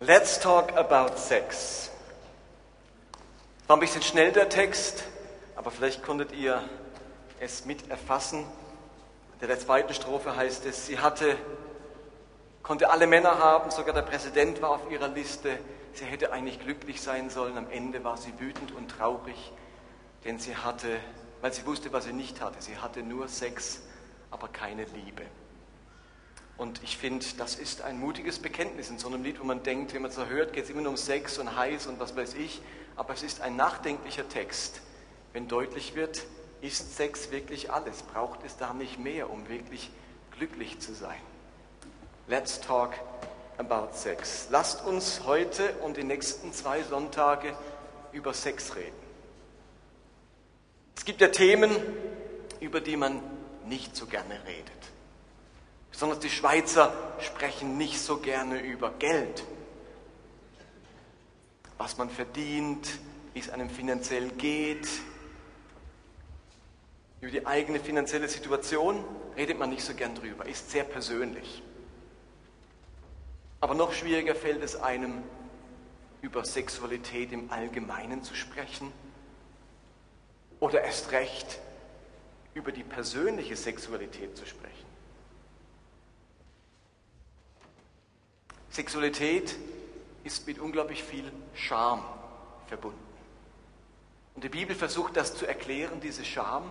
Let's talk about sex. War ein bisschen schnell der Text, aber vielleicht konntet ihr es mit erfassen. In der zweiten Strophe heißt es, sie hatte, konnte alle Männer haben, sogar der Präsident war auf ihrer Liste. Sie hätte eigentlich glücklich sein sollen. Am Ende war sie wütend und traurig, denn sie hatte, weil sie wusste, was sie nicht hatte. Sie hatte nur Sex, aber keine Liebe. Und ich finde, das ist ein mutiges Bekenntnis in so einem Lied, wo man denkt, wenn man es hört, geht es immer nur um Sex und heiß und was weiß ich. Aber es ist ein nachdenklicher Text, wenn deutlich wird, ist Sex wirklich alles? Braucht es da nicht mehr, um wirklich glücklich zu sein? Let's talk about Sex. Lasst uns heute und die nächsten zwei Sonntage über Sex reden. Es gibt ja Themen, über die man nicht so gerne redet. Besonders die Schweizer sprechen nicht so gerne über Geld. Was man verdient, wie es einem finanziell geht. Über die eigene finanzielle Situation redet man nicht so gern drüber, ist sehr persönlich. Aber noch schwieriger fällt es einem, über Sexualität im Allgemeinen zu sprechen oder erst recht über die persönliche Sexualität zu sprechen. Sexualität ist mit unglaublich viel Scham verbunden. Und die Bibel versucht das zu erklären, diese Scham,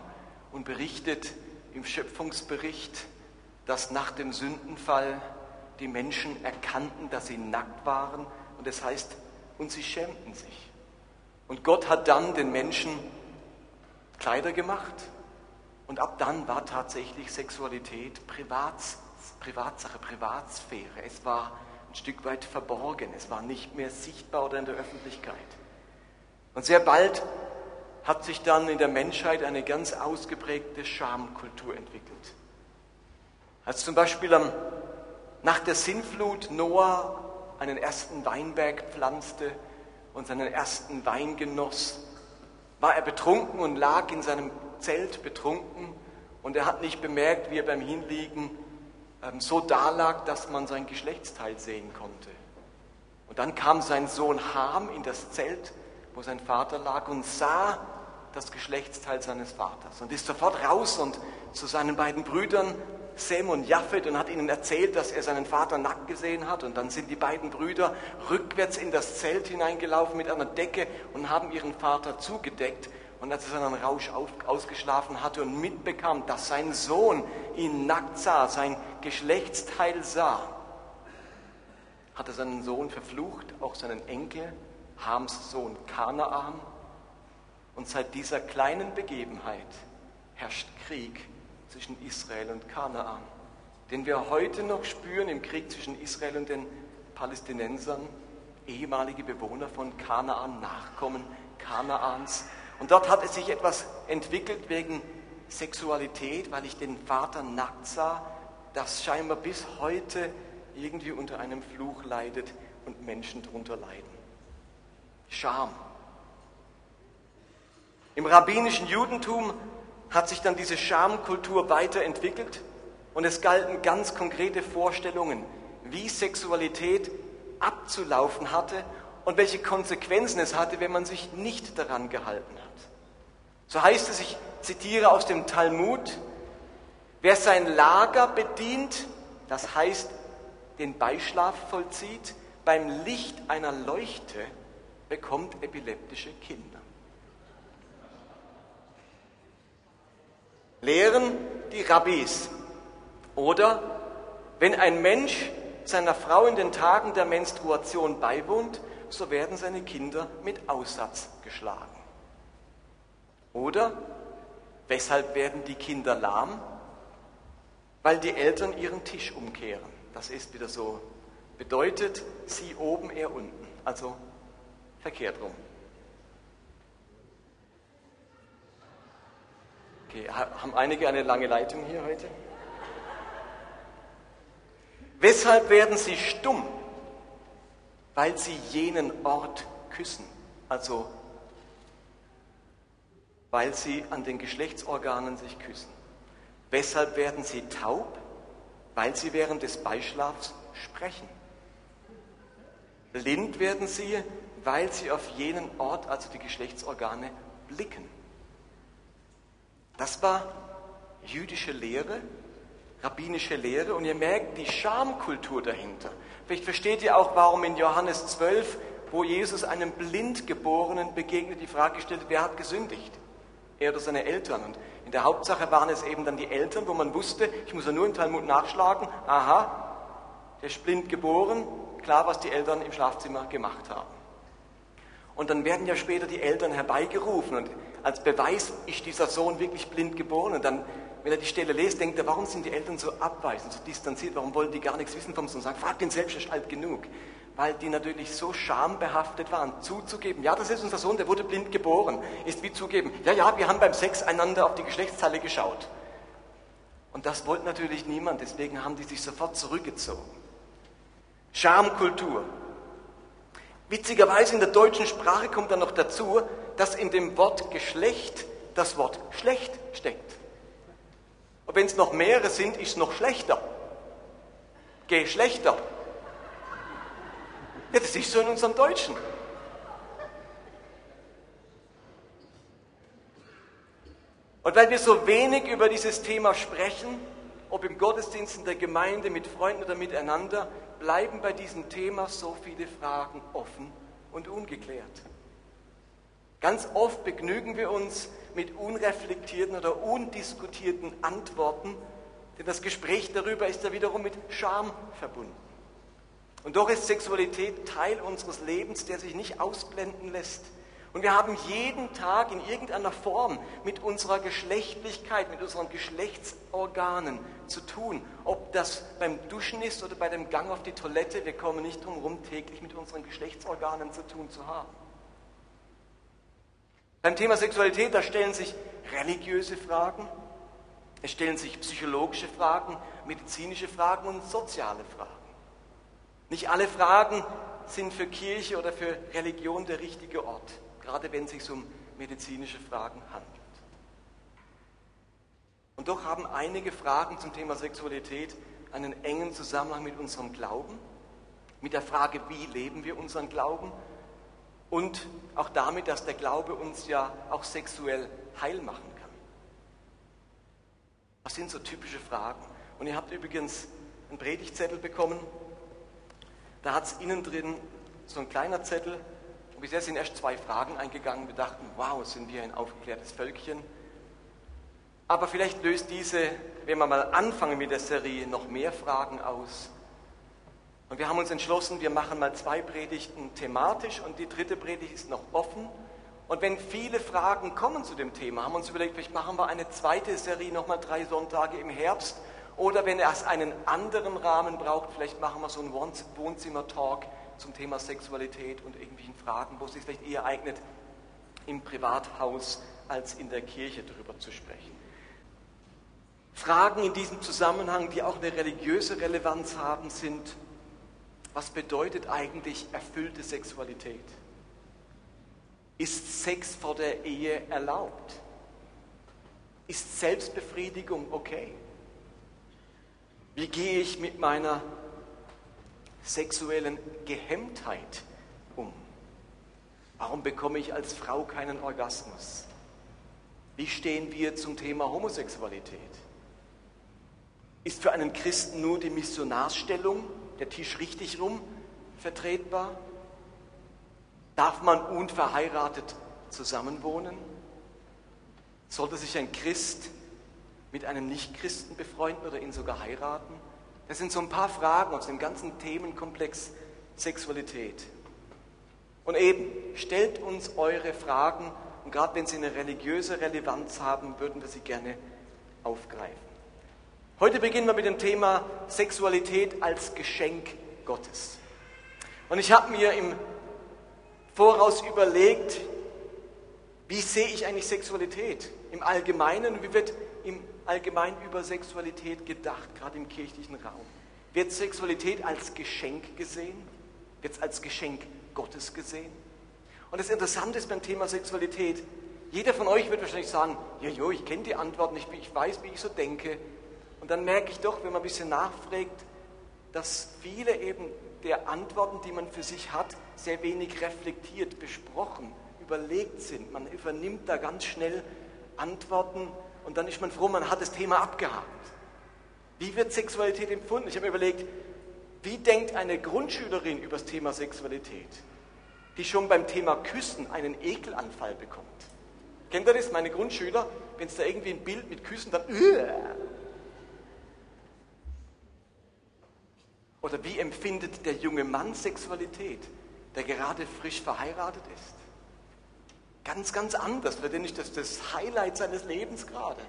und berichtet im Schöpfungsbericht, dass nach dem Sündenfall die Menschen erkannten, dass sie nackt waren. Und das heißt, und sie schämten sich. Und Gott hat dann den Menschen Kleider gemacht. Und ab dann war tatsächlich Sexualität Privats, Privatsache, Privatsphäre. Es war ein Stück weit verborgen. Es war nicht mehr sichtbar oder in der Öffentlichkeit. Und sehr bald hat sich dann in der Menschheit eine ganz ausgeprägte Schamkultur entwickelt. Als zum Beispiel am, nach der Sintflut Noah einen ersten Weinberg pflanzte und seinen ersten Wein genoss, war er betrunken und lag in seinem Zelt betrunken und er hat nicht bemerkt, wie er beim Hinliegen so dalag, dass man sein Geschlechtsteil sehen konnte. Und dann kam sein Sohn Ham in das Zelt, wo sein Vater lag, und sah das Geschlechtsteil seines Vaters und ist sofort raus und zu seinen beiden Brüdern Sem und Japhet und hat ihnen erzählt, dass er seinen Vater nackt gesehen hat. Und dann sind die beiden Brüder rückwärts in das Zelt hineingelaufen mit einer Decke und haben ihren Vater zugedeckt. Und als er seinen Rausch auf, ausgeschlafen hatte und mitbekam, dass sein Sohn ihn nackt sah, sein Geschlechtsteil sah, hat er seinen Sohn verflucht, auch seinen Enkel, Hams Sohn Kanaan. Und seit dieser kleinen Begebenheit herrscht Krieg zwischen Israel und Kanaan, den wir heute noch spüren im Krieg zwischen Israel und den Palästinensern, ehemalige Bewohner von Kanaan, Nachkommen Kanaans, und dort hat es sich etwas entwickelt wegen Sexualität, weil ich den Vater nackt sah, das scheinbar bis heute irgendwie unter einem Fluch leidet und Menschen darunter leiden. Scham. Im rabbinischen Judentum hat sich dann diese Schamkultur weiterentwickelt und es galten ganz konkrete Vorstellungen, wie Sexualität abzulaufen hatte und welche Konsequenzen es hatte, wenn man sich nicht daran gehalten hat. So heißt es, ich zitiere aus dem Talmud, wer sein Lager bedient, das heißt den Beischlaf vollzieht, beim Licht einer Leuchte bekommt epileptische Kinder. Lehren die Rabbis. Oder wenn ein Mensch seiner Frau in den Tagen der Menstruation beiwohnt, so werden seine Kinder mit Aussatz geschlagen. Oder weshalb werden die Kinder lahm? Weil die Eltern ihren Tisch umkehren. Das ist wieder so. Bedeutet, sie oben, er unten. Also verkehrt rum. Okay, haben einige eine lange Leitung hier heute? Weshalb werden sie stumm? Weil sie jenen Ort küssen, also weil sie an den Geschlechtsorganen sich küssen. Weshalb werden sie taub? Weil sie während des Beischlafs sprechen. Blind werden sie, weil sie auf jenen Ort, also die Geschlechtsorgane, blicken. Das war jüdische Lehre, rabbinische Lehre und ihr merkt die Schamkultur dahinter. Vielleicht versteht ihr auch, warum in Johannes 12, wo Jesus einem Blindgeborenen begegnet, die Frage stellt, wer hat gesündigt? Er oder seine Eltern. Und in der Hauptsache waren es eben dann die Eltern, wo man wusste, ich muss ja nur im Talmud nachschlagen, aha, der ist blind geboren, klar, was die Eltern im Schlafzimmer gemacht haben. Und dann werden ja später die Eltern herbeigerufen und als Beweis ist dieser Sohn wirklich blind geboren. Und dann, wenn er die Stelle liest, denkt er, warum sind die Eltern so abweisend, so distanziert, warum wollen die gar nichts wissen vom Sohn? Sagen, frag den selbst, ist alt genug. Weil die natürlich so schambehaftet waren, zuzugeben, ja, das ist unser Sohn, der wurde blind geboren, ist wie zugeben, ja, ja, wir haben beim Sex einander auf die Geschlechtsteile geschaut. Und das wollte natürlich niemand, deswegen haben die sich sofort zurückgezogen. Schamkultur. Witzigerweise in der deutschen Sprache kommt dann noch dazu, dass in dem Wort Geschlecht das Wort schlecht steckt. Und wenn es noch mehrere sind, ist es noch schlechter. Geschlechter. Ja, das ist so in unserem Deutschen. Und weil wir so wenig über dieses Thema sprechen, ob im Gottesdienst, in der Gemeinde, mit Freunden oder miteinander, bleiben bei diesem Thema so viele Fragen offen und ungeklärt. Ganz oft begnügen wir uns mit unreflektierten oder undiskutierten Antworten, denn das Gespräch darüber ist ja wiederum mit Scham verbunden. Und doch ist Sexualität Teil unseres Lebens, der sich nicht ausblenden lässt. Und wir haben jeden Tag in irgendeiner Form mit unserer Geschlechtlichkeit, mit unseren Geschlechtsorganen zu tun. Ob das beim Duschen ist oder bei dem Gang auf die Toilette, wir kommen nicht drum herum, täglich mit unseren Geschlechtsorganen zu tun zu haben. Beim Thema Sexualität, da stellen sich religiöse Fragen, es stellen sich psychologische Fragen, medizinische Fragen und soziale Fragen. Nicht alle Fragen sind für Kirche oder für Religion der richtige Ort, gerade wenn es sich um medizinische Fragen handelt. Und doch haben einige Fragen zum Thema Sexualität einen engen Zusammenhang mit unserem Glauben, mit der Frage, wie leben wir unseren Glauben und auch damit, dass der Glaube uns ja auch sexuell heil machen kann. Was sind so typische Fragen? Und ihr habt übrigens einen Predigtzettel bekommen. Da hat es innen drin so ein kleiner Zettel. Und bisher sind erst zwei Fragen eingegangen. Wir dachten, wow, sind wir ein aufgeklärtes Völkchen. Aber vielleicht löst diese, wenn wir mal anfangen mit der Serie, noch mehr Fragen aus. Und wir haben uns entschlossen, wir machen mal zwei Predigten thematisch und die dritte Predigt ist noch offen. Und wenn viele Fragen kommen zu dem Thema, haben wir uns überlegt, vielleicht machen wir eine zweite Serie, nochmal drei Sonntage im Herbst. Oder wenn es einen anderen Rahmen braucht, vielleicht machen wir so einen Wohnzimmer-Talk zum Thema Sexualität und irgendwelchen Fragen, wo es sich vielleicht eher eignet, im Privathaus als in der Kirche darüber zu sprechen. Fragen in diesem Zusammenhang, die auch eine religiöse Relevanz haben, sind, was bedeutet eigentlich erfüllte Sexualität? Ist Sex vor der Ehe erlaubt? Ist Selbstbefriedigung okay? Wie gehe ich mit meiner sexuellen Gehemmtheit um? Warum bekomme ich als Frau keinen Orgasmus? Wie stehen wir zum Thema Homosexualität? Ist für einen Christen nur die Missionarsstellung, der Tisch richtig rum, vertretbar? Darf man unverheiratet zusammenwohnen? Sollte sich ein Christ mit einem Nichtchristen befreunden oder ihn sogar heiraten? Das sind so ein paar Fragen aus dem ganzen Themenkomplex Sexualität. Und eben, stellt uns eure Fragen und gerade wenn sie eine religiöse Relevanz haben, würden wir sie gerne aufgreifen. Heute beginnen wir mit dem Thema Sexualität als Geschenk Gottes. Und ich habe mir im Voraus überlegt, wie sehe ich eigentlich Sexualität im Allgemeinen und wie wird im Allgemeinen über Sexualität gedacht, gerade im kirchlichen Raum. Wird Sexualität als Geschenk gesehen? Wird es als Geschenk Gottes gesehen? Und das Interessante ist beim Thema Sexualität, jeder von euch wird wahrscheinlich sagen, ja, jo, ich kenne die Antworten, ich, ich weiß, wie ich so denke, und dann merke ich doch, wenn man ein bisschen nachfragt, dass viele eben der Antworten, die man für sich hat, sehr wenig reflektiert, besprochen, überlegt sind. Man übernimmt da ganz schnell Antworten und dann ist man froh, man hat das Thema abgehakt. Wie wird Sexualität empfunden? Ich habe mir überlegt, wie denkt eine Grundschülerin über das Thema Sexualität, die schon beim Thema Küssen einen Ekelanfall bekommt? Kennt ihr das? Meine Grundschüler, wenn es da irgendwie ein Bild mit Küssen, dann. Oder wie empfindet der junge Mann Sexualität, der gerade frisch verheiratet ist? Ganz, ganz anders. Für den ist das das Highlight seines Lebens gerade.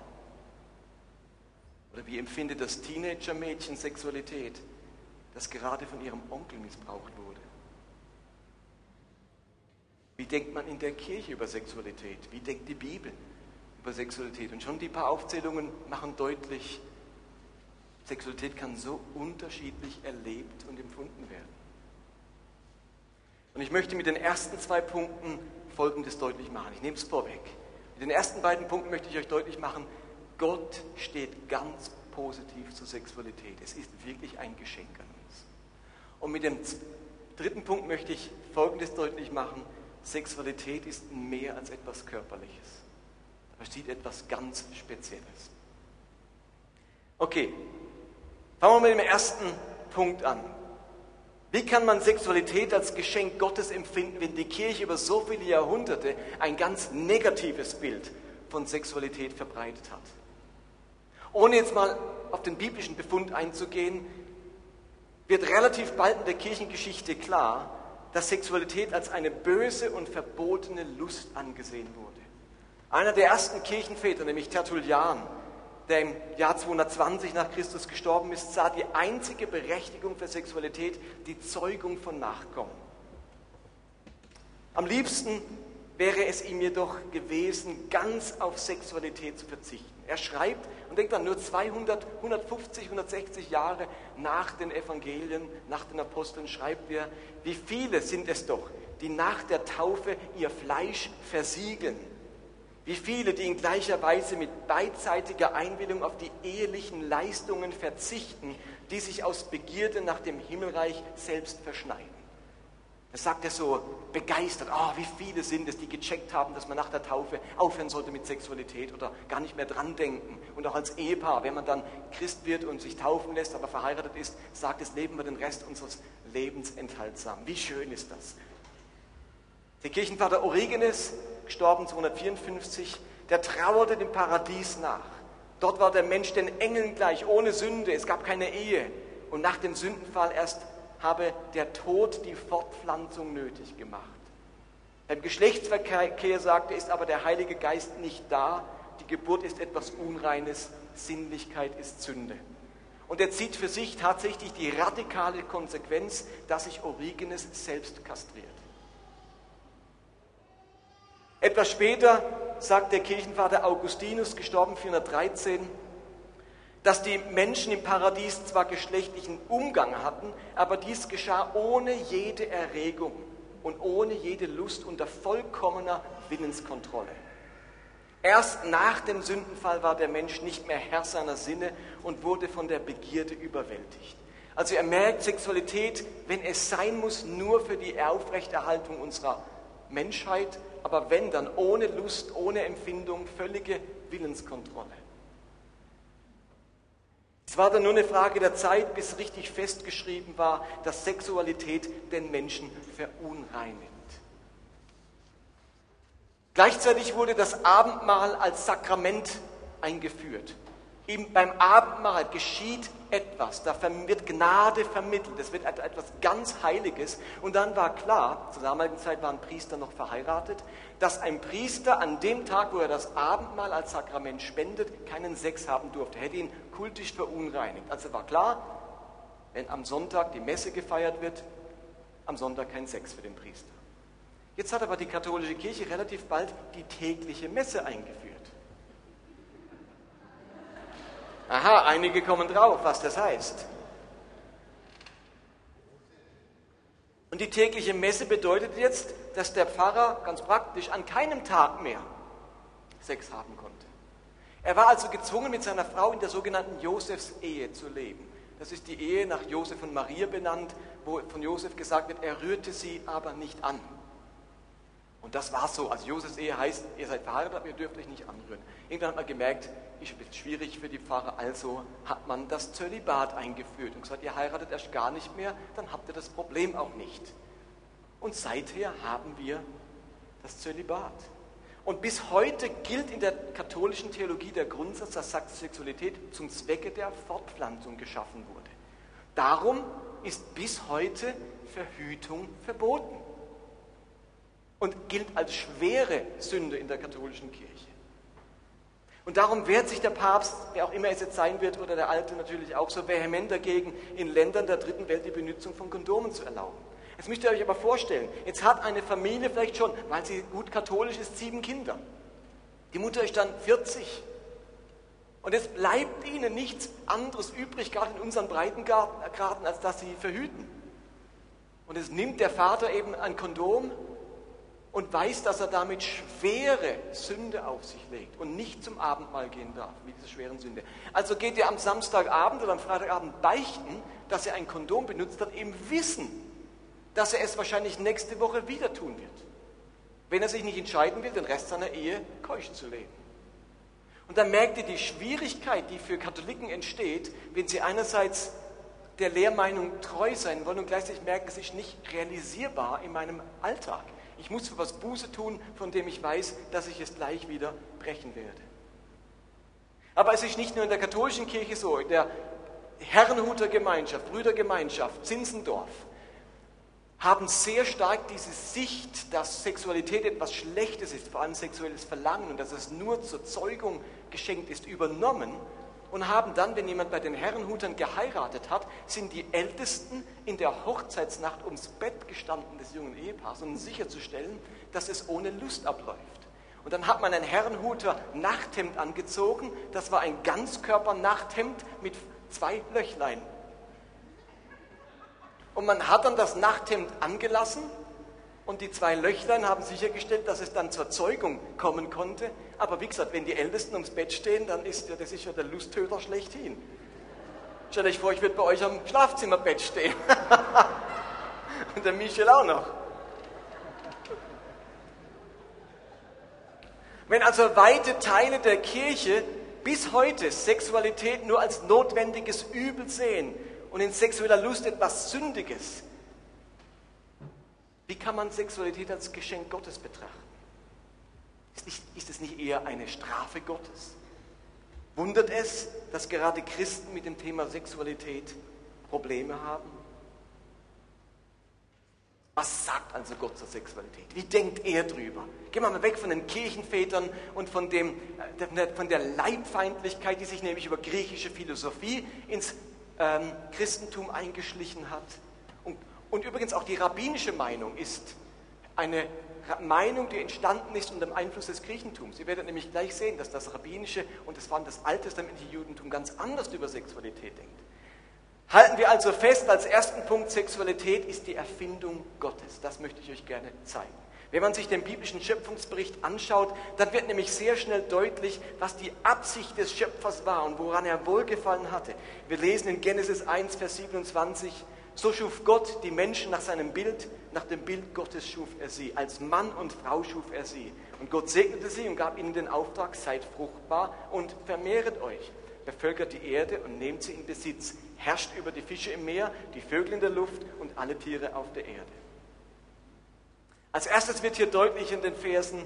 Oder wie empfindet das Teenager-Mädchen Sexualität, das gerade von ihrem Onkel missbraucht wurde? Wie denkt man in der Kirche über Sexualität? Wie denkt die Bibel über Sexualität? Und schon die paar Aufzählungen machen deutlich, Sexualität kann so unterschiedlich erlebt und empfunden werden. Und ich möchte mit den ersten zwei Punkten Folgendes deutlich machen. Ich nehme es vorweg. Mit den ersten beiden Punkten möchte ich euch deutlich machen, Gott steht ganz positiv zur Sexualität. Es ist wirklich ein Geschenk an uns. Und mit dem dritten Punkt möchte ich Folgendes deutlich machen. Sexualität ist mehr als etwas Körperliches. Da steht etwas ganz Spezielles. Okay, Fangen wir mit dem ersten Punkt an. Wie kann man Sexualität als Geschenk Gottes empfinden, wenn die Kirche über so viele Jahrhunderte ein ganz negatives Bild von Sexualität verbreitet hat? Ohne jetzt mal auf den biblischen Befund einzugehen, wird relativ bald in der Kirchengeschichte klar, dass Sexualität als eine böse und verbotene Lust angesehen wurde. Einer der ersten Kirchenväter, nämlich Tertullian, der im Jahr 220 nach Christus gestorben ist, sah die einzige Berechtigung für Sexualität die Zeugung von Nachkommen. Am liebsten wäre es ihm jedoch gewesen, ganz auf Sexualität zu verzichten. Er schreibt und denkt dann nur 200, 150, 160 Jahre nach den Evangelien, nach den Aposteln, schreibt er, wie viele sind es doch, die nach der Taufe ihr Fleisch versiegeln wie viele, die in gleicher Weise mit beidseitiger Einwilligung auf die ehelichen Leistungen verzichten, die sich aus Begierde nach dem Himmelreich selbst verschneiden. Das sagt er so begeistert. Oh, wie viele sind es, die gecheckt haben, dass man nach der Taufe aufhören sollte mit Sexualität oder gar nicht mehr dran denken. Und auch als Ehepaar, wenn man dann Christ wird und sich taufen lässt, aber verheiratet ist, sagt es, leben wir den Rest unseres Lebens enthaltsam. Wie schön ist das? Der Kirchenvater Origenes gestorben 254, der trauerte dem Paradies nach. Dort war der Mensch den Engeln gleich, ohne Sünde, es gab keine Ehe. Und nach dem Sündenfall erst habe der Tod die Fortpflanzung nötig gemacht. Beim Geschlechtsverkehr, sagte, ist aber der Heilige Geist nicht da. Die Geburt ist etwas Unreines, Sinnlichkeit ist Sünde. Und er zieht für sich tatsächlich die radikale Konsequenz, dass sich Origenes selbst kastriert. Etwas später sagt der Kirchenvater Augustinus, gestorben 413, dass die Menschen im Paradies zwar geschlechtlichen Umgang hatten, aber dies geschah ohne jede Erregung und ohne jede Lust unter vollkommener Willenskontrolle. Erst nach dem Sündenfall war der Mensch nicht mehr Herr seiner Sinne und wurde von der Begierde überwältigt. Also er merkt Sexualität, wenn es sein muss, nur für die Aufrechterhaltung unserer Menschheit, aber wenn dann ohne Lust, ohne Empfindung, völlige Willenskontrolle. Es war dann nur eine Frage der Zeit, bis richtig festgeschrieben war, dass Sexualität den Menschen verunreinigt. Gleichzeitig wurde das Abendmahl als Sakrament eingeführt. Im, beim Abendmahl geschieht etwas, da wird Gnade vermittelt, es wird etwas ganz Heiliges. Und dann war klar, zur damaligen Zeit waren Priester noch verheiratet, dass ein Priester an dem Tag, wo er das Abendmahl als Sakrament spendet, keinen Sex haben durfte. Er hätte ihn kultisch verunreinigt. Also war klar, wenn am Sonntag die Messe gefeiert wird, am Sonntag kein Sex für den Priester. Jetzt hat aber die katholische Kirche relativ bald die tägliche Messe eingeführt. Aha, einige kommen drauf, was das heißt. Und die tägliche Messe bedeutet jetzt, dass der Pfarrer ganz praktisch an keinem Tag mehr Sex haben konnte. Er war also gezwungen, mit seiner Frau in der sogenannten Josefsehe zu leben. Das ist die Ehe nach Josef und Maria benannt, wo von Josef gesagt wird, er rührte sie aber nicht an. Und das war so. Also Josefs Ehe heißt, ihr seid verheiratet, ihr dürft euch nicht anrühren. Irgendwann hat man gemerkt, ist ein bisschen schwierig für die Pfarrer, also hat man das Zölibat eingeführt und gesagt, ihr heiratet erst gar nicht mehr, dann habt ihr das Problem auch nicht. Und seither haben wir das Zölibat. Und bis heute gilt in der katholischen Theologie der Grundsatz, dass Sexualität zum Zwecke der Fortpflanzung geschaffen wurde. Darum ist bis heute Verhütung verboten und gilt als schwere Sünde in der katholischen Kirche. Und darum wehrt sich der Papst, wer auch immer es jetzt sein wird, oder der Alte natürlich auch so vehement dagegen, in Ländern der dritten Welt die Benutzung von Kondomen zu erlauben. Jetzt müsst ihr euch aber vorstellen, jetzt hat eine Familie vielleicht schon, weil sie gut katholisch ist, sieben Kinder. Die Mutter ist dann 40. Und es bleibt ihnen nichts anderes übrig, gerade in unseren Breitengraden, als dass sie verhüten. Und es nimmt der Vater eben ein Kondom und weiß, dass er damit schwere Sünde auf sich legt und nicht zum Abendmahl gehen darf, mit dieser schweren Sünde. Also geht er am Samstagabend oder am Freitagabend beichten, dass er ein Kondom benutzt hat, im Wissen, dass er es wahrscheinlich nächste Woche wieder tun wird, wenn er sich nicht entscheiden will, den Rest seiner Ehe keusch zu leben. Und dann merkt ihr die Schwierigkeit, die für Katholiken entsteht, wenn sie einerseits der Lehrmeinung treu sein wollen und gleichzeitig merken, es ist nicht realisierbar in meinem Alltag. Ich muss für was Buße tun, von dem ich weiß, dass ich es gleich wieder brechen werde. Aber es ist nicht nur in der katholischen Kirche so, in der Herrenhuter Gemeinschaft, Brüdergemeinschaft, Zinsendorf, haben sehr stark diese Sicht, dass Sexualität etwas Schlechtes ist, vor allem sexuelles Verlangen und dass es nur zur Zeugung geschenkt ist, übernommen und haben dann, wenn jemand bei den Herrenhutern geheiratet hat, sind die Ältesten in der Hochzeitsnacht ums Bett gestanden des jungen Ehepaars, um sicherzustellen, dass es ohne Lust abläuft. Und dann hat man ein Herrenhuter Nachthemd angezogen, das war ein Ganzkörper-Nachthemd mit zwei Löchlein und man hat dann das Nachthemd angelassen und die zwei Löchlein haben sichergestellt, dass es dann zur Zeugung kommen konnte. Aber wie gesagt, wenn die Ältesten ums Bett stehen, dann ist ja, das ist ja der Lusttöter schlechthin. Stellt euch vor, ich würde bei euch am Schlafzimmerbett stehen. und der Michel auch noch. Wenn also weite Teile der Kirche bis heute Sexualität nur als notwendiges Übel sehen, und in sexueller Lust etwas Sündiges. Wie kann man Sexualität als Geschenk Gottes betrachten? Ist, nicht, ist es nicht eher eine Strafe Gottes? Wundert es, dass gerade Christen mit dem Thema Sexualität Probleme haben? Was sagt also Gott zur Sexualität? Wie denkt er drüber? Gehen wir mal weg von den Kirchenvätern und von, dem, äh, von der Leibfeindlichkeit, die sich nämlich über griechische Philosophie ins ähm, Christentum eingeschlichen hat. Und, übrigens auch die rabbinische Meinung ist eine Meinung, die entstanden ist unter dem Einfluss des Griechentums. Ihr werdet nämlich gleich sehen, dass das rabbinische und das, das alttestamentliche Judentum ganz anders über Sexualität denkt. Halten wir also fest, als ersten Punkt, Sexualität ist die Erfindung Gottes. Das möchte ich euch gerne zeigen. Wenn man sich den biblischen Schöpfungsbericht anschaut, dann wird nämlich sehr schnell deutlich, was die Absicht des Schöpfers war und woran er Wohlgefallen hatte. Wir lesen in Genesis 1, Vers 27, so schuf Gott die Menschen nach seinem Bild, nach dem Bild Gottes schuf er sie. Als Mann und Frau schuf er sie. Und Gott segnete sie und gab ihnen den Auftrag, seid fruchtbar und vermehret euch. Bevölkert die Erde und nehmt sie in Besitz. Herrscht über die Fische im Meer, die Vögel in der Luft und alle Tiere auf der Erde. Als erstes wird hier deutlich in den Versen,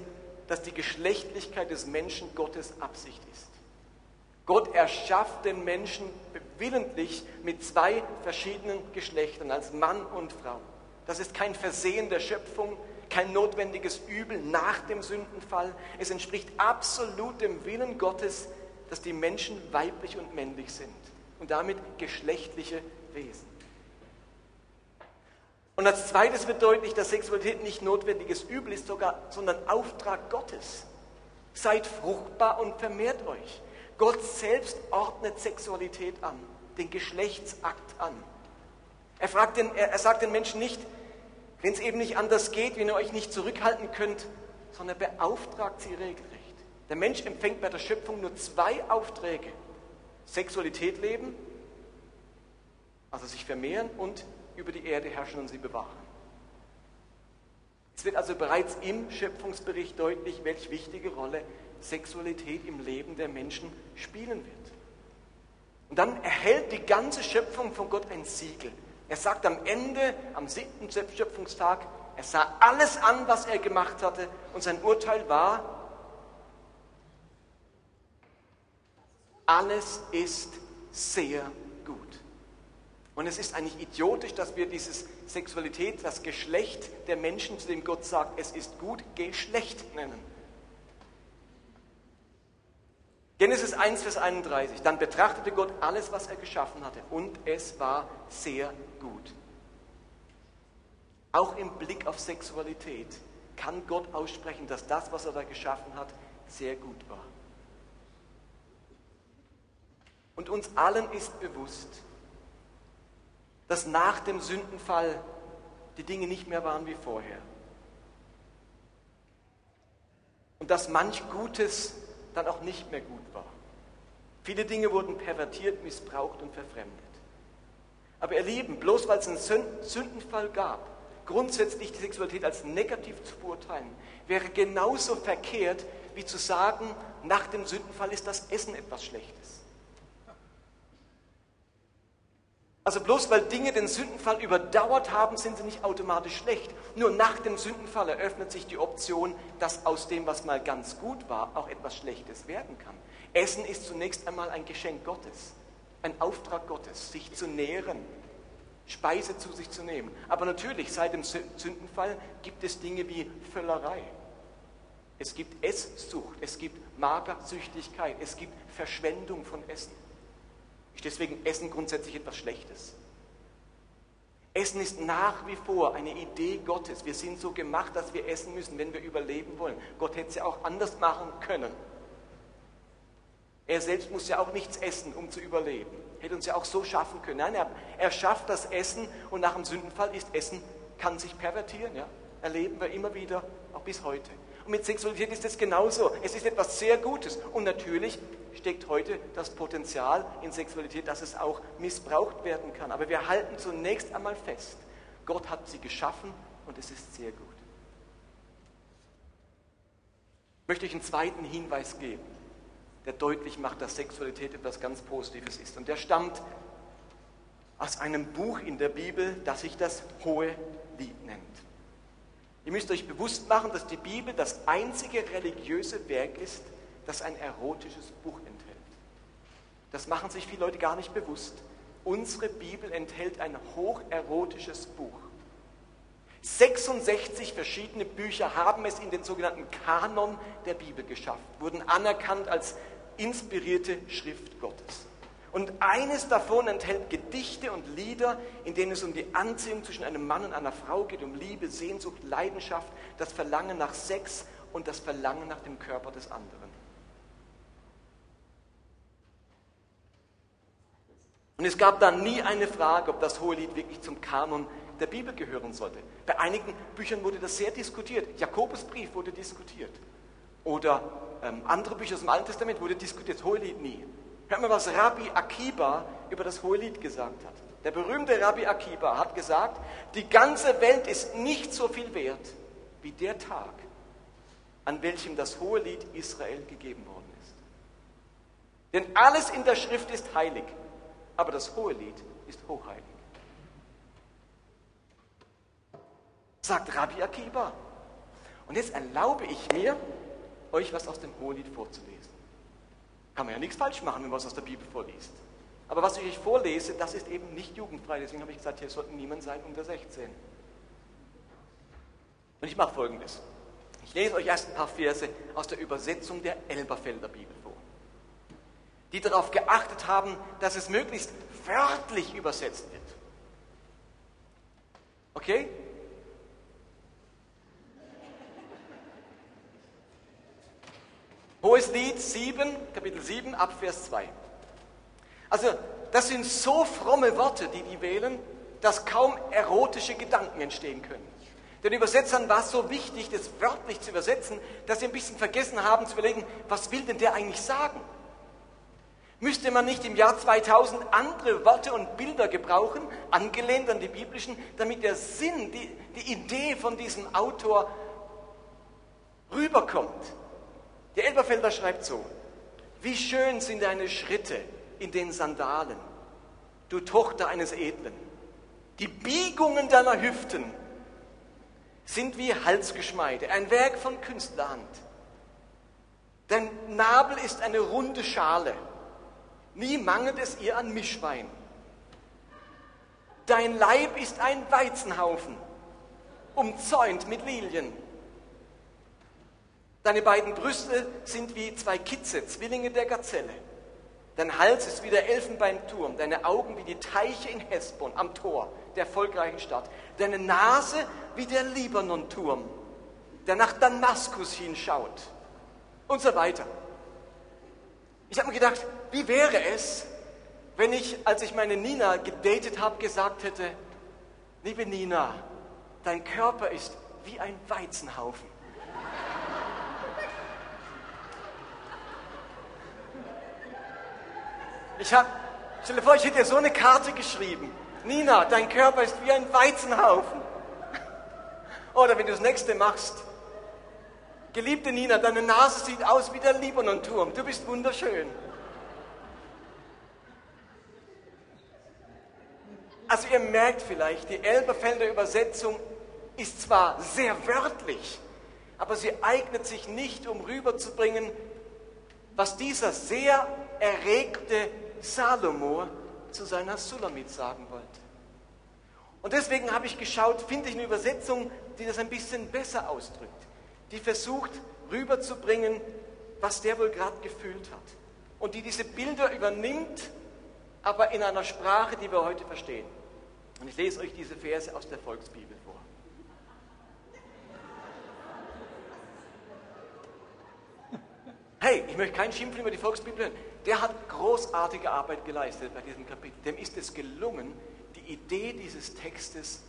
dass die Geschlechtlichkeit des Menschen Gottes Absicht ist. Gott erschafft den Menschen willentlich mit zwei verschiedenen Geschlechtern, als Mann und Frau. Das ist kein Versehen der Schöpfung, kein notwendiges Übel nach dem Sündenfall. Es entspricht absolut dem Willen Gottes, dass die Menschen weiblich und männlich sind und damit geschlechtliche Wesen. Und als zweites wird deutlich, dass Sexualität nicht notwendiges Übel ist, sogar, sondern Auftrag Gottes. Seid fruchtbar und vermehrt euch. Gott selbst ordnet Sexualität an, den Geschlechtsakt an. Er, fragt den, er, er sagt den Menschen nicht, wenn es eben nicht anders geht, wenn ihr euch nicht zurückhalten könnt, sondern beauftragt sie regelrecht. Der Mensch empfängt bei der Schöpfung nur zwei Aufträge. Sexualität leben Also sich vermehren und über die Erde herrschen und sie bewahren. Es wird also bereits im Schöpfungsbericht deutlich, welche wichtige Rolle Sexualität im Leben der Menschen spielen wird. Und dann erhält die ganze Schöpfung von Gott ein Siegel. Er sagt am Ende, am siebten Schöpfungstag, er sah alles an, was er gemacht hatte, und sein Urteil war, alles ist sehr gut. Und es ist eigentlich idiotisch, dass wir dieses Sexualität, das Geschlecht der Menschen, zu dem Gott sagt, es ist gut, Geschlecht nennen. Genesis 1, Vers 31. Dann betrachtete Gott alles, was er geschaffen hatte, und es war sehr gut. Auch im Blick auf Sexualität kann Gott aussprechen, dass das, was er da geschaffen hat, sehr gut war. Und uns allen ist bewusst, dass nach dem Sündenfall die Dinge nicht mehr waren wie vorher. Und dass manch Gutes dann auch nicht mehr gut. Viele Dinge wurden pervertiert, missbraucht und verfremdet. Aber ihr Lieben, bloß weil es einen Sündenfall gab, grundsätzlich die Sexualität als negativ zu beurteilen, wäre genauso verkehrt, wie zu sagen, nach dem Sündenfall ist das Essen etwas Schlechtes. Also bloß weil Dinge den Sündenfall überdauert haben, sind sie nicht automatisch schlecht. Nur nach dem Sündenfall eröffnet sich die Option, dass aus dem, was mal ganz gut war, auch etwas Schlechtes werden kann. Essen ist zunächst einmal ein Geschenk Gottes, ein Auftrag Gottes, sich zu nähren, Speise zu sich zu nehmen. Aber natürlich, seit dem Sündenfall gibt es Dinge wie Völlerei. Es gibt Esssucht, es gibt Magersüchtigkeit, es gibt Verschwendung von Essen. Ist deswegen Essen grundsätzlich etwas Schlechtes? Essen ist nach wie vor eine Idee Gottes. Wir sind so gemacht, dass wir essen müssen, wenn wir überleben wollen. Gott hätte es ja auch anders machen können. Er selbst muss ja auch nichts essen, um zu überleben. Hätte uns ja auch so schaffen können. Nein, er, er schafft das Essen und nach dem Sündenfall ist Essen, kann sich pervertieren. Ja? Erleben wir immer wieder, auch bis heute. Und mit Sexualität ist es genauso. Es ist etwas sehr Gutes. Und natürlich steckt heute das Potenzial in Sexualität, dass es auch missbraucht werden kann. Aber wir halten zunächst einmal fest, Gott hat sie geschaffen und es ist sehr gut. Möchte ich einen zweiten Hinweis geben, der deutlich macht, dass Sexualität etwas ganz Positives ist. Und der stammt aus einem Buch in der Bibel, das sich das Hohe Lied nennt. Ihr müsst euch bewusst machen, dass die Bibel das einzige religiöse Werk ist, das ein erotisches Buch enthält. Das machen sich viele Leute gar nicht bewusst. Unsere Bibel enthält ein hocherotisches Buch. 66 verschiedene Bücher haben es in den sogenannten Kanon der Bibel geschafft, wurden anerkannt als inspirierte Schrift Gottes. Und eines davon enthält Gedichte und Lieder, in denen es um die Anziehung zwischen einem Mann und einer Frau geht, um Liebe, Sehnsucht, Leidenschaft, das Verlangen nach Sex und das Verlangen nach dem Körper des anderen. Und es gab da nie eine Frage, ob das Hohelied wirklich zum Kanon der Bibel gehören sollte. Bei einigen Büchern wurde das sehr diskutiert. Jakobusbrief wurde diskutiert. Oder ähm, andere Bücher aus dem Alten Testament wurde diskutiert. Hohelied nie. Hört mal, was Rabbi Akiba über das Hohelied gesagt hat. Der berühmte Rabbi Akiba hat gesagt, die ganze Welt ist nicht so viel wert wie der Tag, an welchem das Hohelied Israel gegeben worden ist. Denn alles in der Schrift ist heilig, aber das Hohelied ist hochheilig. Sagt Rabbi Akiba. Und jetzt erlaube ich mir, euch was aus dem Hohelied vorzulesen. Kann man ja nichts falsch machen, wenn man was aus der Bibel vorliest. Aber was ich euch vorlese, das ist eben nicht jugendfrei. Deswegen habe ich gesagt, hier sollte niemand sein unter 16. Und ich mache folgendes. Ich lese euch erst ein paar Verse aus der Übersetzung der Elberfelder Bibel vor, die darauf geachtet haben, dass es möglichst wörtlich übersetzt wird. Okay? Hohes Lied 7, Kapitel 7, Abvers 2. Also, das sind so fromme Worte, die die wählen, dass kaum erotische Gedanken entstehen können. Den Übersetzern war es so wichtig, das wörtlich zu übersetzen, dass sie ein bisschen vergessen haben zu überlegen, was will denn der eigentlich sagen? Müsste man nicht im Jahr 2000 andere Worte und Bilder gebrauchen, angelehnt an die biblischen, damit der Sinn, die, die Idee von diesem Autor rüberkommt? Der Elberfelder schreibt so, wie schön sind deine Schritte in den Sandalen, du Tochter eines Edlen. Die Biegungen deiner Hüften sind wie Halsgeschmeide, ein Werk von Künstlerhand. Dein Nabel ist eine runde Schale, nie mangelt es ihr an Mischwein. Dein Leib ist ein Weizenhaufen, umzäunt mit Lilien. Deine beiden Brüste sind wie zwei Kitze, Zwillinge der Gazelle. Dein Hals ist wie der Elfenbeinturm, deine Augen wie die Teiche in Hesbon am Tor der erfolgreichen Stadt. Deine Nase wie der Libanon-Turm, der nach Damaskus hinschaut und so weiter. Ich habe mir gedacht, wie wäre es, wenn ich, als ich meine Nina gedatet habe, gesagt hätte, liebe Nina, dein Körper ist wie ein Weizenhaufen. Ich habe, stell dir vor, ich hätte dir so eine Karte geschrieben. Nina, dein Körper ist wie ein Weizenhaufen. Oder wenn du das nächste machst. Geliebte Nina, deine Nase sieht aus wie der Libanon-Turm. Du bist wunderschön. Also ihr merkt vielleicht, die Elberfelder Übersetzung ist zwar sehr wörtlich, aber sie eignet sich nicht, um rüberzubringen, was dieser sehr erregte Salomo zu seiner Sulamit sagen wollte. Und deswegen habe ich geschaut, finde ich eine Übersetzung, die das ein bisschen besser ausdrückt, die versucht rüberzubringen, was der wohl gerade gefühlt hat. Und die diese Bilder übernimmt, aber in einer Sprache, die wir heute verstehen. Und ich lese euch diese Verse aus der Volksbibel vor. Hey, ich möchte keinen Schimpfen über die Volksbibel hören der hat großartige Arbeit geleistet bei diesem Kapitel. Dem ist es gelungen, die Idee dieses Textes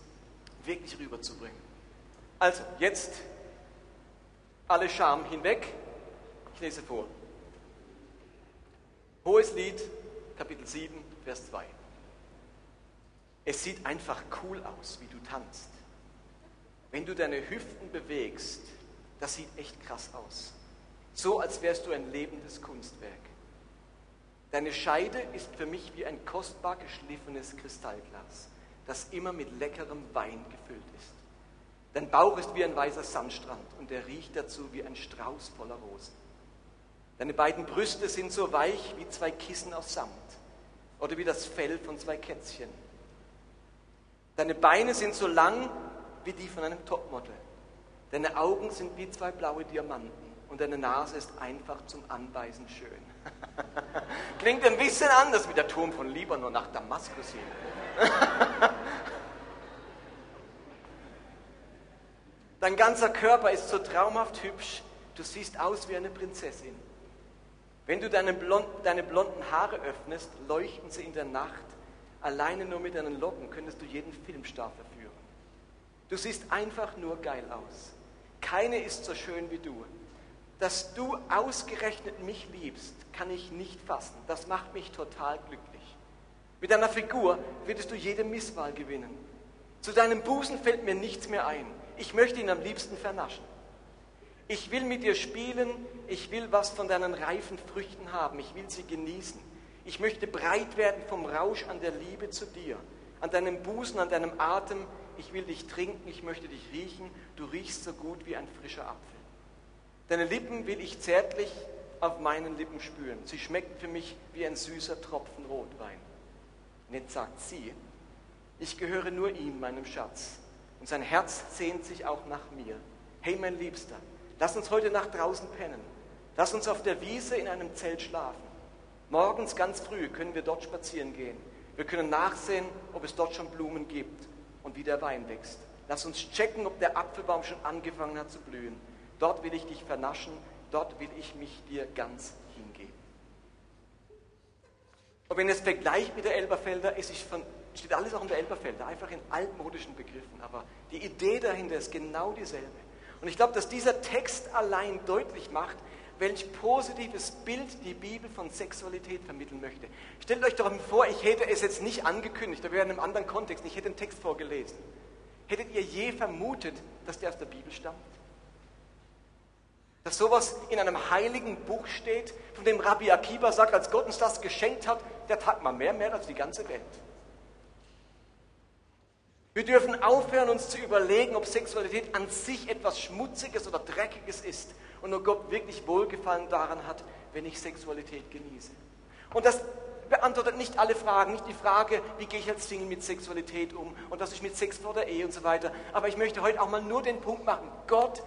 wirklich rüberzubringen. Also, jetzt alle Scham hinweg. Ich lese vor. Hohes Lied, Kapitel 7, Vers 2. Es sieht einfach cool aus, wie du tanzt. Wenn du deine Hüften bewegst, das sieht echt krass aus. So als wärst du ein lebendes Kunstwerk. Deine Scheide ist für mich wie ein kostbar geschliffenes Kristallglas, das immer mit leckerem Wein gefüllt ist. Dein Bauch ist wie ein weißer Sandstrand und er riecht dazu wie ein Strauß voller Rosen. Deine beiden Brüste sind so weich wie zwei Kissen aus Samt oder wie das Fell von zwei Kätzchen. Deine Beine sind so lang wie die von einem Topmodel. Deine Augen sind wie zwei blaue Diamanten und deine Nase ist einfach zum Anbeißen schön. Klingt ein bisschen anders wie der Turm von Libanon nach Damaskus hin. Dein ganzer Körper ist so traumhaft hübsch, du siehst aus wie eine Prinzessin. Wenn du deine, blond, deine blonden Haare öffnest, leuchten sie in der Nacht. Alleine nur mit deinen Locken könntest du jeden Filmstar verführen. Du siehst einfach nur geil aus. Keine ist so schön wie du dass du ausgerechnet mich liebst, kann ich nicht fassen. Das macht mich total glücklich. Mit deiner Figur würdest du jede Misswahl gewinnen. Zu deinem Busen fällt mir nichts mehr ein. Ich möchte ihn am liebsten vernaschen. Ich will mit dir spielen, ich will was von deinen reifen Früchten haben, ich will sie genießen. Ich möchte breit werden vom Rausch an der Liebe zu dir, an deinem Busen, an deinem Atem. Ich will dich trinken, ich möchte dich riechen. Du riechst so gut wie ein frischer Apfel. Deine Lippen will ich zärtlich auf meinen Lippen spüren. Sie schmeckt für mich wie ein süßer Tropfen Rotwein. Und sagt sie, ich gehöre nur ihm, meinem Schatz. Und sein Herz sehnt sich auch nach mir. Hey, mein Liebster, lass uns heute Nacht draußen pennen. Lass uns auf der Wiese in einem Zelt schlafen. Morgens ganz früh können wir dort spazieren gehen. Wir können nachsehen, ob es dort schon Blumen gibt und wie der Wein wächst. Lass uns checken, ob der Apfelbaum schon angefangen hat zu blühen. Dort will ich dich vernaschen, dort will ich mich dir ganz hingeben. Und wenn es vergleicht mit der Elberfelder, es ist von, steht alles auch in der Elberfelder, einfach in altmodischen Begriffen, aber die Idee dahinter ist genau dieselbe. Und ich glaube, dass dieser Text allein deutlich macht, welch positives Bild die Bibel von Sexualität vermitteln möchte. Stellt euch doch vor, ich hätte es jetzt nicht angekündigt, da wäre in einem anderen Kontext, ich hätte den Text vorgelesen. Hättet ihr je vermutet, dass der aus der Bibel stammt? Dass sowas in einem heiligen Buch steht, von dem Rabbi Akiba sagt, als Gott uns das geschenkt hat, der Tag mal mehr, mehr als die ganze Welt. Wir dürfen aufhören, uns zu überlegen, ob Sexualität an sich etwas Schmutziges oder Dreckiges ist und nur Gott wirklich Wohlgefallen daran hat, wenn ich Sexualität genieße. Und das beantwortet nicht alle Fragen, nicht die Frage, wie gehe ich als Single mit Sexualität um und was ist mit Sex vor der Ehe und so weiter. Aber ich möchte heute auch mal nur den Punkt machen, Gott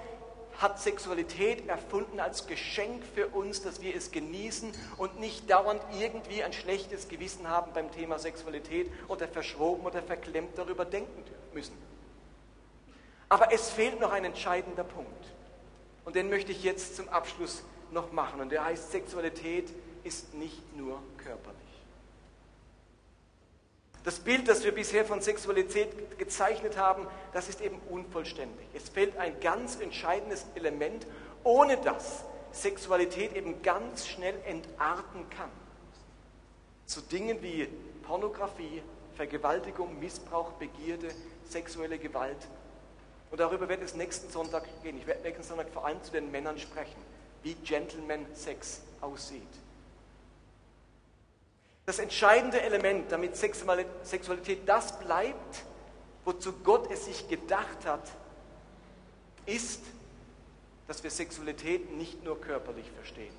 hat Sexualität erfunden als Geschenk für uns, dass wir es genießen und nicht dauernd irgendwie ein schlechtes Gewissen haben beim Thema Sexualität oder verschroben oder verklemmt darüber denken müssen. Aber es fehlt noch ein entscheidender Punkt. Und den möchte ich jetzt zum Abschluss noch machen. Und der heißt, Sexualität ist nicht nur körperlich. Das Bild, das wir bisher von Sexualität gezeichnet haben, das ist eben unvollständig. Es fehlt ein ganz entscheidendes Element, ohne das Sexualität eben ganz schnell entarten kann. Zu Dingen wie Pornografie, Vergewaltigung, Missbrauch, Begierde, sexuelle Gewalt. Und darüber wird es nächsten Sonntag gehen. Ich werde nächsten Sonntag vor allem zu den Männern sprechen, wie Gentleman Sex aussieht. Das entscheidende Element, damit Sexualität das bleibt, wozu Gott es sich gedacht hat, ist, dass wir Sexualität nicht nur körperlich verstehen.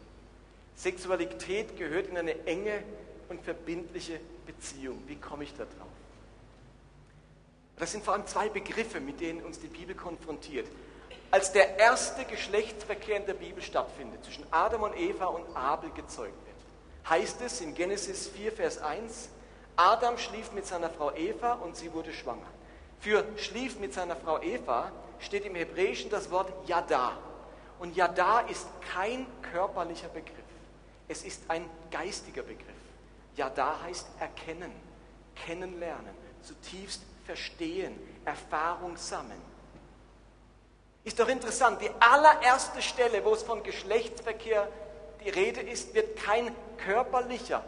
Sexualität gehört in eine enge und verbindliche Beziehung. Wie komme ich da drauf? Das sind vor allem zwei Begriffe, mit denen uns die Bibel konfrontiert. Als der erste Geschlechtsverkehr in der Bibel stattfindet, zwischen Adam und Eva und Abel gezeugt heißt es in Genesis 4, Vers 1, Adam schlief mit seiner Frau Eva und sie wurde schwanger. Für schlief mit seiner Frau Eva steht im Hebräischen das Wort Yada. Und Yada ist kein körperlicher Begriff. Es ist ein geistiger Begriff. Yada heißt erkennen, kennenlernen, zutiefst verstehen, Erfahrung sammeln. Ist doch interessant, die allererste Stelle, wo es von Geschlechtsverkehr die Rede ist, wird kein körperlicher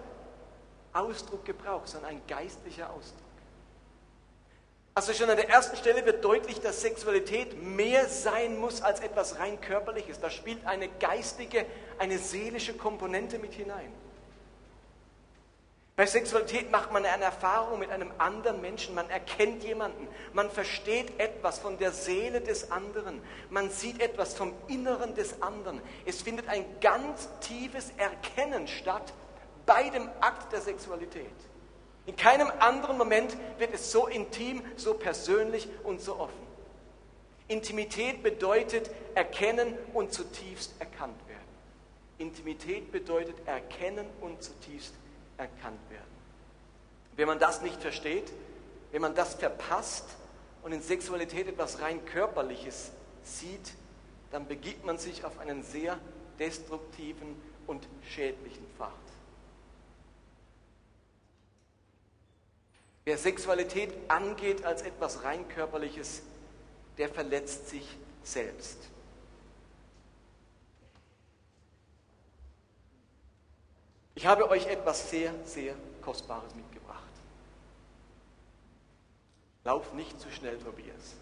Ausdruck gebraucht, sondern ein geistlicher Ausdruck. Also schon an der ersten Stelle wird deutlich, dass Sexualität mehr sein muss als etwas rein körperliches. Da spielt eine geistige, eine seelische Komponente mit hinein. Bei Sexualität macht man eine Erfahrung mit einem anderen Menschen, man erkennt jemanden, man versteht etwas von der Seele des anderen, man sieht etwas vom Inneren des anderen. Es findet ein ganz tiefes Erkennen statt bei dem Akt der Sexualität. In keinem anderen Moment wird es so intim, so persönlich und so offen. Intimität bedeutet erkennen und zutiefst erkannt werden. Intimität bedeutet erkennen und zutiefst erkannt erkannt werden. Wenn man das nicht versteht, wenn man das verpasst und in Sexualität etwas rein körperliches sieht, dann begibt man sich auf einen sehr destruktiven und schädlichen Pfad. Wer Sexualität angeht als etwas rein körperliches, der verletzt sich selbst. Ich habe euch etwas sehr, sehr Kostbares mitgebracht. Lauf nicht zu schnell, Tobias.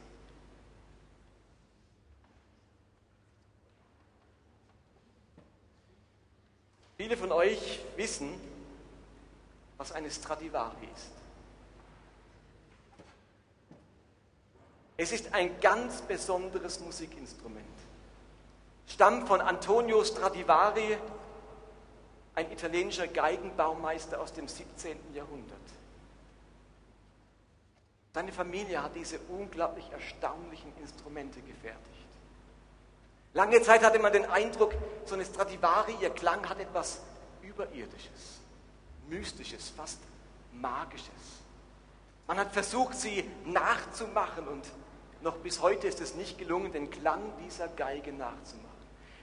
Viele von euch wissen, was eine Stradivari ist. Es ist ein ganz besonderes Musikinstrument. Stammt von Antonio Stradivari, ein italienischer Geigenbaumeister aus dem 17. Jahrhundert. Seine Familie hat diese unglaublich erstaunlichen Instrumente gefertigt. Lange Zeit hatte man den Eindruck, so eine Stradivari, ihr Klang hat etwas Überirdisches, Mystisches, fast Magisches. Man hat versucht, sie nachzumachen und noch bis heute ist es nicht gelungen, den Klang dieser Geige nachzumachen.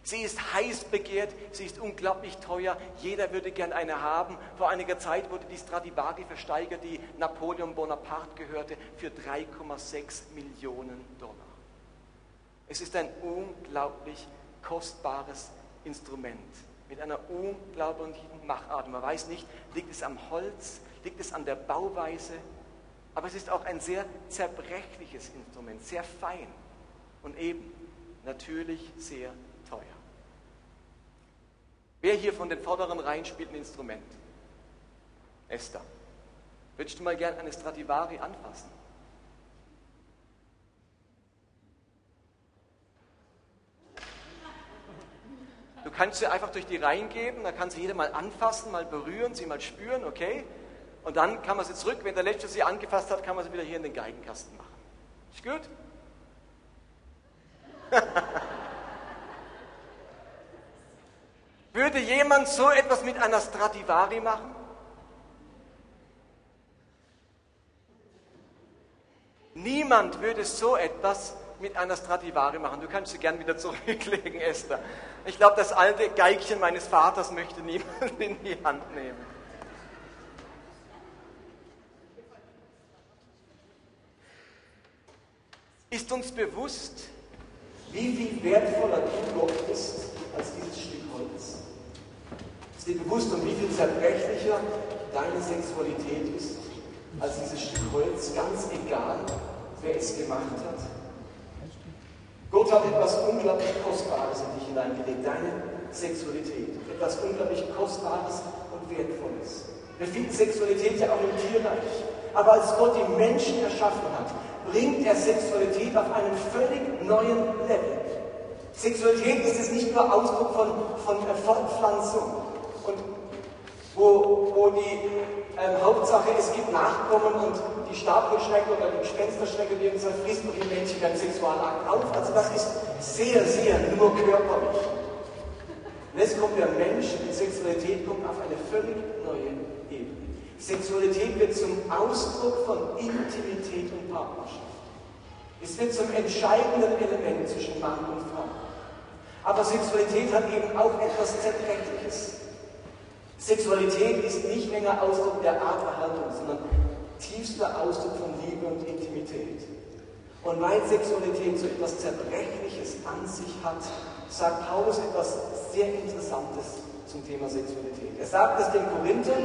Sie ist heiß begehrt, sie ist unglaublich teuer, jeder würde gern eine haben. Vor einiger Zeit wurde die Stradivari versteigert, die Napoleon Bonaparte gehörte, für 3,6 Millionen Dollar. Es ist ein unglaublich kostbares Instrument mit einer unglaublichen Machart. Man weiß nicht, liegt es am Holz, liegt es an der Bauweise, aber es ist auch ein sehr zerbrechliches Instrument, sehr fein und eben natürlich sehr. Wer hier von den vorderen Reihen spielt ein Instrument? Esther. Würdest du mal gern eine Stradivari anfassen? Du kannst sie einfach durch die Reihen geben, da kann sie jeder mal anfassen, mal berühren, sie mal spüren, okay? Und dann kann man sie zurück, wenn der Letzte sie angefasst hat, kann man sie wieder hier in den Geigenkasten machen. Ist gut? Würde jemand so etwas mit einer Stradivari machen? Niemand würde so etwas mit einer Stradivari machen. Du kannst sie gern wieder zurücklegen, Esther. Ich glaube, das alte Geigchen meines Vaters möchte niemand in die Hand nehmen. Ist uns bewusst, wie viel wertvoller Gott bist als dieses Stück Holz? Ist dir bewusst, um wie viel zerbrechlicher deine Sexualität ist als dieses Stück Holz, ganz egal, wer es gemacht hat? Gott hat etwas unglaublich Kostbares in dich hineingelegt, deine Sexualität. Etwas unglaublich Kostbares und Wertvolles. Wir finden Sexualität ja auch im Tierreich. Aber als Gott die Menschen erschaffen hat, bringt er Sexualität auf einen völlig neuen Level. Sexualität ist es nicht nur Ausdruck von, von Fortpflanzung und wo, wo die ähm, Hauptsache es gibt Nachkommen und die Stapelschnecke oder die Gespensterschnecke, die gesagt, frisst doch die Männchen beim Sexualakt auf. Also das ist sehr, sehr nur körperlich. Und jetzt kommt der Mensch, die Sexualität kommt auf eine völlig neue Sexualität wird zum Ausdruck von Intimität und Partnerschaft. Es wird zum entscheidenden Element zwischen Mann und Frau. Aber Sexualität hat eben auch etwas Zerbrechliches. Sexualität ist nicht länger Ausdruck der Art der Haltung, sondern tiefster Ausdruck von Liebe und Intimität. Und weil Sexualität so etwas Zerbrechliches an sich hat, sagt Paulus etwas sehr Interessantes zum Thema Sexualität. Er sagt es den Korinthern,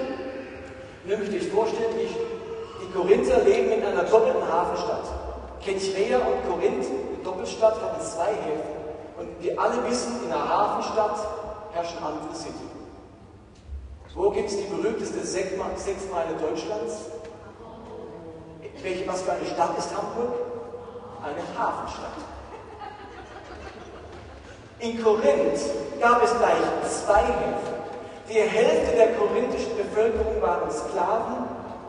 müsst euch vorstellen, die, Korinther leben in einer doppelten Hafenstadt. Kenchrea und Korinth, die Doppelstadt, hatten zwei Häfen. Und wir alle wissen, in einer Hafenstadt herrschen andere Sitten. Wo gibt es die berühmteste Sechsmeile Deutschlands? Welche, was für eine Stadt ist Hamburg? Eine Hafenstadt. In Korinth gab es gleich zwei Häfen. Die Hälfte der korinthischen Bevölkerung waren Sklaven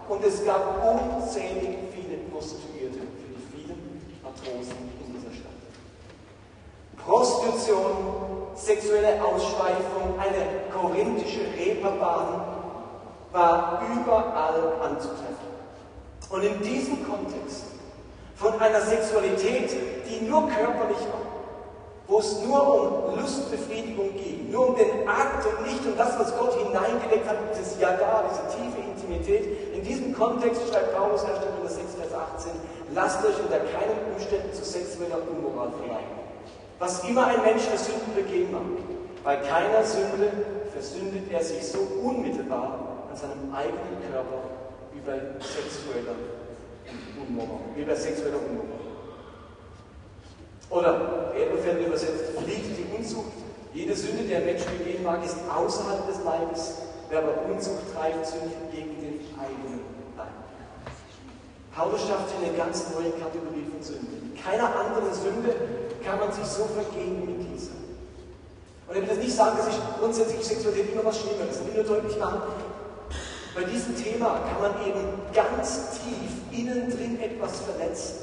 und es gab unzählig viele Prostituierte für die vielen Matrosen in dieser Stadt. Prostitution, sexuelle Ausschweifung, eine korinthische Reeperbahn war überall anzutreffen. Und in diesem Kontext von einer Sexualität, die nur körperlich war, wo es nur um Lustbefriedigung ging, nur um den Akt und nicht um das, was Gott hineingelegt hat, dieses Ja da, diese tiefe Intimität. In diesem Kontext schreibt Paulus 1. Korinther 6, Vers 18, lasst euch unter keinen Umständen zu sexueller Unmoral verleiten. Was immer ein Mensch für Sünden begehen mag, bei keiner Sünde versündet er sich so unmittelbar an seinem eigenen Körper wie bei sexueller Unmoral, wie bei sexueller Unmoral. Oder Elberfeld übersetzt, fliegt die Unzucht. Jede Sünde, die ein Mensch begehen mag, ist außerhalb des Leibes. Wer aber Unzucht treibt, sündigt gegen den eigenen Leib. Paulus schafft hier eine ganz neue Kategorie von Sünde. In keiner anderen Sünde kann man sich so vergehen wie dieser. Und er will jetzt nicht sagen, dass ich grundsätzlich Sexualität immer was Schlimmeres. Ich will nur deutlich machen, bei diesem Thema kann man eben ganz tief innen drin etwas verletzen.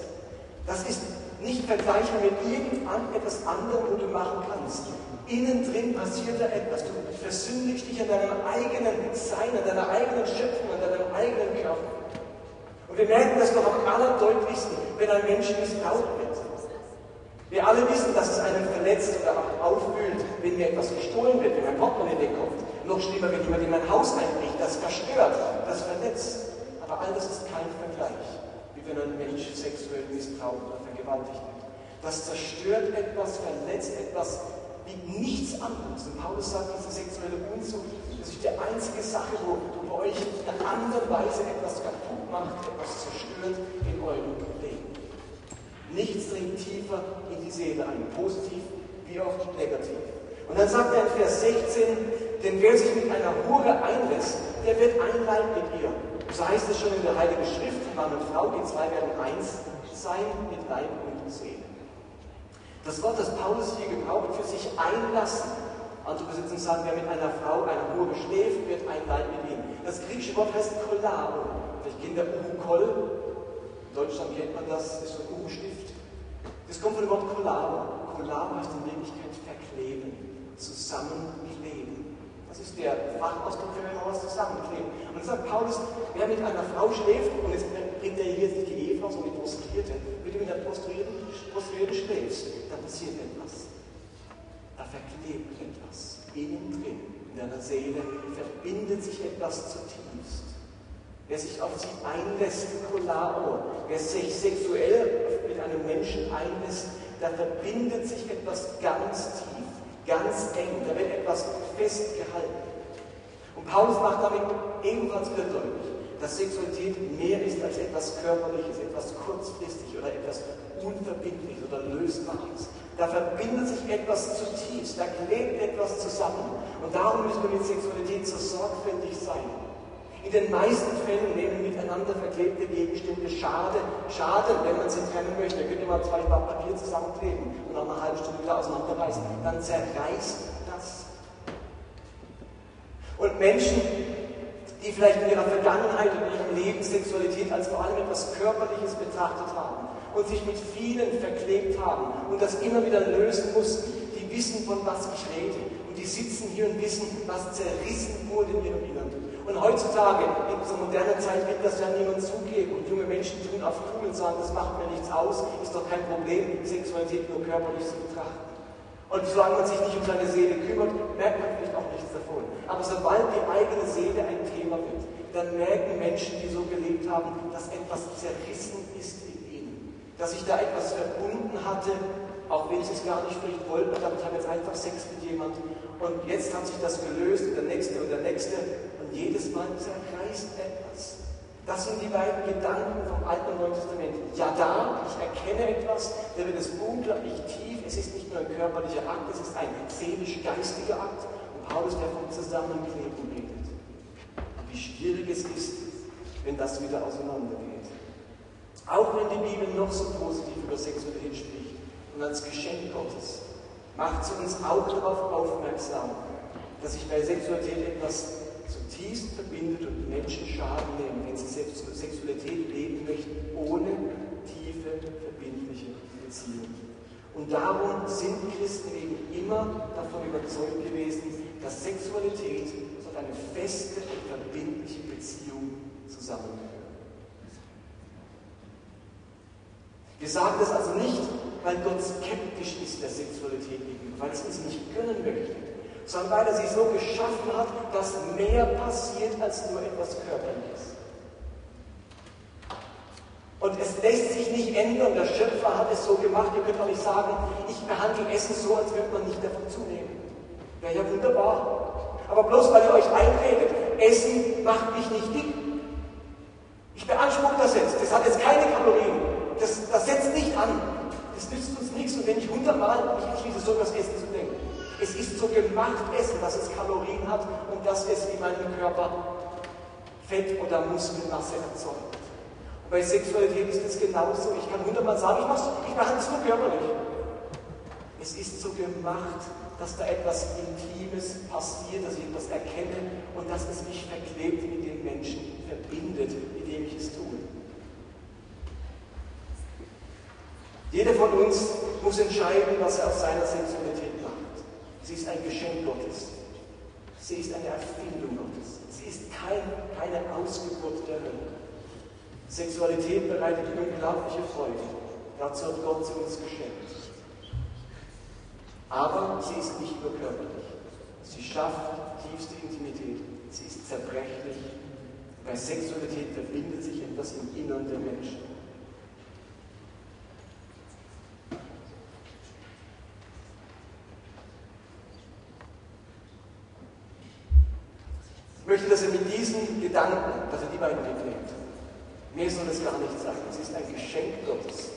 Das ist nicht vergleichbar mit irgendetwas anderem, wo du machen kannst. Innen drin passiert da etwas. Du versündigst dich an deinem eigenen Sein, an deiner eigenen Schöpfung, an deinem eigenen Körper. Und wir merken das doch am allerdeutlichsten, wenn ein Mensch missbraucht wird. Wir alle wissen, dass es einen verletzt oder auch aufwühlt, wenn mir etwas gestohlen wird, wenn ein Portemonnaie wegkommt. Noch schlimmer, wenn jemand in mein Haus einbricht, das verstört, das verletzt. Aber all das ist kein Vergleich, wie wenn ein Mensch sexuell missbraucht wird vergewaltigt wird. Das zerstört etwas, verletzt etwas wie nichts anderes. Und Paulus sagt, diese sexuelle Unzucht, das ist die einzige Sache, wo, wo euch in einer anderen Weise etwas kaputt macht, etwas zerstört in eurem dringt tiefer in die Seele ein, positiv wie auch negativ. Und dann sagt er in Vers 16, denn wer sich mit einer Hure einlässt, der wird ein Leib mit ihr. So heißt es schon in der Heiligen Schrift, Mann und Frau, die zwei werden eins sein mit Leib und Seele. Das Wort, das Paulus hier gebraucht, für sich einlassen. Andere Besitzungen sagen, wer mit einer Frau, einer Hure schläft, wird ein Leib mit ihm. Das griechische Wort heißt Kolaro. Vielleicht kennt der Uhu-Kol. In Deutschland kennt man das, ist so ein Uhu-Stift. Das kommt von dem Wort Kolaro. Kolaro heißt in Wirklichkeit verkleben, zusammenkleben. Das ist der Fachausdruck für wenn man was zusammenklebt. Und dann sagt Paulus, wer mit einer Frau schläft, und jetzt bringt er hier nicht die Ehefrau, sondern die Prostituierte, wenn du mit einer Prostituierten, Prostituierten schläfst, dann passiert etwas. Da verklebt etwas. Innen drin, in deiner Seele, verbindet sich etwas zutiefst. Wer sich auf sie einlässt, Kolao, wer sich sexuell mit einem Menschen einlässt, da verbindet sich etwas ganz tief ganz eng, da wird etwas festgehalten. Und Paulus macht damit ebenfalls wieder deutlich, dass Sexualität mehr ist als etwas Körperliches, etwas kurzfristig oder etwas Unverbindliches oder Lösbares. Da verbindet sich etwas zutiefst, da klebt etwas zusammen. Und darum müssen wir mit Sexualität so sorgfältig sein. In den meisten Fällen nehmen miteinander verklebte Gegenstände Schade, Schade, wenn man sie trennen möchte. Ihr könnt ihr mal zwei Blatt Papier zusammenkleben und nach einer halben Stunde wieder auseinanderreißen. Dann zerreißt das. Und Menschen, die vielleicht in ihrer Vergangenheit und ihrem Leben Sexualität als vor allem etwas Körperliches betrachtet haben und sich mit vielen verklebt haben und das immer wieder lösen mussten, die wissen, von was ich rede. Und die sitzen hier und wissen, was zerrissen wurde in ihrem Inneren. Und heutzutage, in so moderner Zeit, wird das ja niemand zugeben. Und junge Menschen tun auf cool und sagen, das macht mir nichts aus, ist doch kein Problem, Sexualität nur körperlich zu betrachten. Und solange man sich nicht um seine Seele kümmert, merkt man vielleicht auch nichts davon. Aber sobald die eigene Seele ein Thema wird, dann merken Menschen, die so gelebt haben, dass etwas zerrissen ist in ihnen. Dass sich da etwas verbunden hatte, auch wenn sie es gar nicht vielleicht wollten, damit haben jetzt einfach Sex mit jemandem. Und jetzt hat sich das gelöst und der nächste und der nächste jedes Mal zerreißt etwas. Das sind die beiden Gedanken vom Alten und Neuen Testament. Ja, da, ich erkenne etwas, da wird es unglaublich tief. Es ist nicht nur ein körperlicher Akt, es ist ein seelisch-geistiger Akt. Und Paulus, der vom Zusammenkleben redet. Und wie schwierig es ist, wenn das wieder auseinandergeht. Auch wenn die Bibel noch so positiv über Sexualität spricht und als Geschenk Gottes, macht sie uns auch darauf aufmerksam, dass sich bei Sexualität etwas zutiefst verbindet und Menschen Schaden nehmen, wenn sie Sexualität leben möchten, ohne tiefe, verbindliche Beziehungen. Und darum sind Christen eben immer davon überzeugt gewesen, dass Sexualität und eine feste verbindliche Beziehung zusammengehören. Wir sagen das also nicht, weil Gott skeptisch ist der Sexualität gegenüber, weil es uns nicht gönnen möchte sondern weil er sie so geschaffen hat, dass mehr passiert als nur etwas Körperliches. Und es lässt sich nicht ändern. Der Schöpfer hat es so gemacht. Ihr könnt auch nicht sagen, ich behandle Essen so, als würde man nicht davon zunehmen. Wäre ja wunderbar. Aber bloß weil ihr euch einredet, Essen macht mich nicht dick. Ich beanspruche das jetzt. Das hat jetzt keine Kalorien. Das, das setzt nicht an. Das nützt uns nichts. Und wenn ich hundertmal mich entschließe, so das Essen zu es ist so gemacht Essen, dass es Kalorien hat und dass es in meinem Körper Fett oder Muskelmasse erzeugt. Und bei Sexualität ist es genauso. Ich kann hundertmal sagen, ich, ich mache es nur körperlich. Es ist so gemacht, dass da etwas Intimes passiert, dass ich etwas erkenne und dass es mich verklebt mit dem Menschen verbindet, mit dem ich es tue. Jeder von uns muss entscheiden, was er aus seiner Sexualität. Sie ist ein Geschenk Gottes. Sie ist eine Erfindung Gottes. Sie ist kein, keine Ausgeburt der Hölle. Sexualität bereitet unglaubliche Freude. Dazu hat Gott sie uns geschenkt. Aber sie ist nicht nur körperlich. Sie schafft tiefste Intimität. Sie ist zerbrechlich. Bei Sexualität verbindet sich etwas im Innern der Menschen. Möchte, dass ihr mit diesen Gedanken, dass ihr die beiden mitnehmt. Mehr soll es gar nicht sein. Es ist ein Geschenk Gottes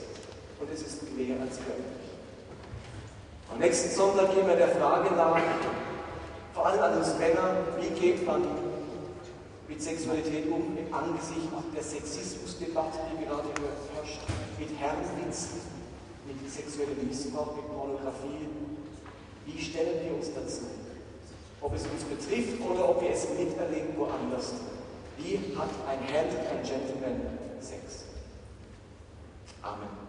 und es ist mehr als göttlich. Am nächsten Sonntag gehen wir der Frage nach, vor allem an uns Männer, wie geht man mit Sexualität um im Angesicht der Sexismusdebatte, die gerade herrscht, mit Herrenwitzen, mit sexuellem Missbrauch, mit Pornografie. Wie stellen wir uns dazu? Ob es uns betrifft oder ob wir es miterleben woanders. Wie hat ein Herr, ein Gentleman Sex? Amen.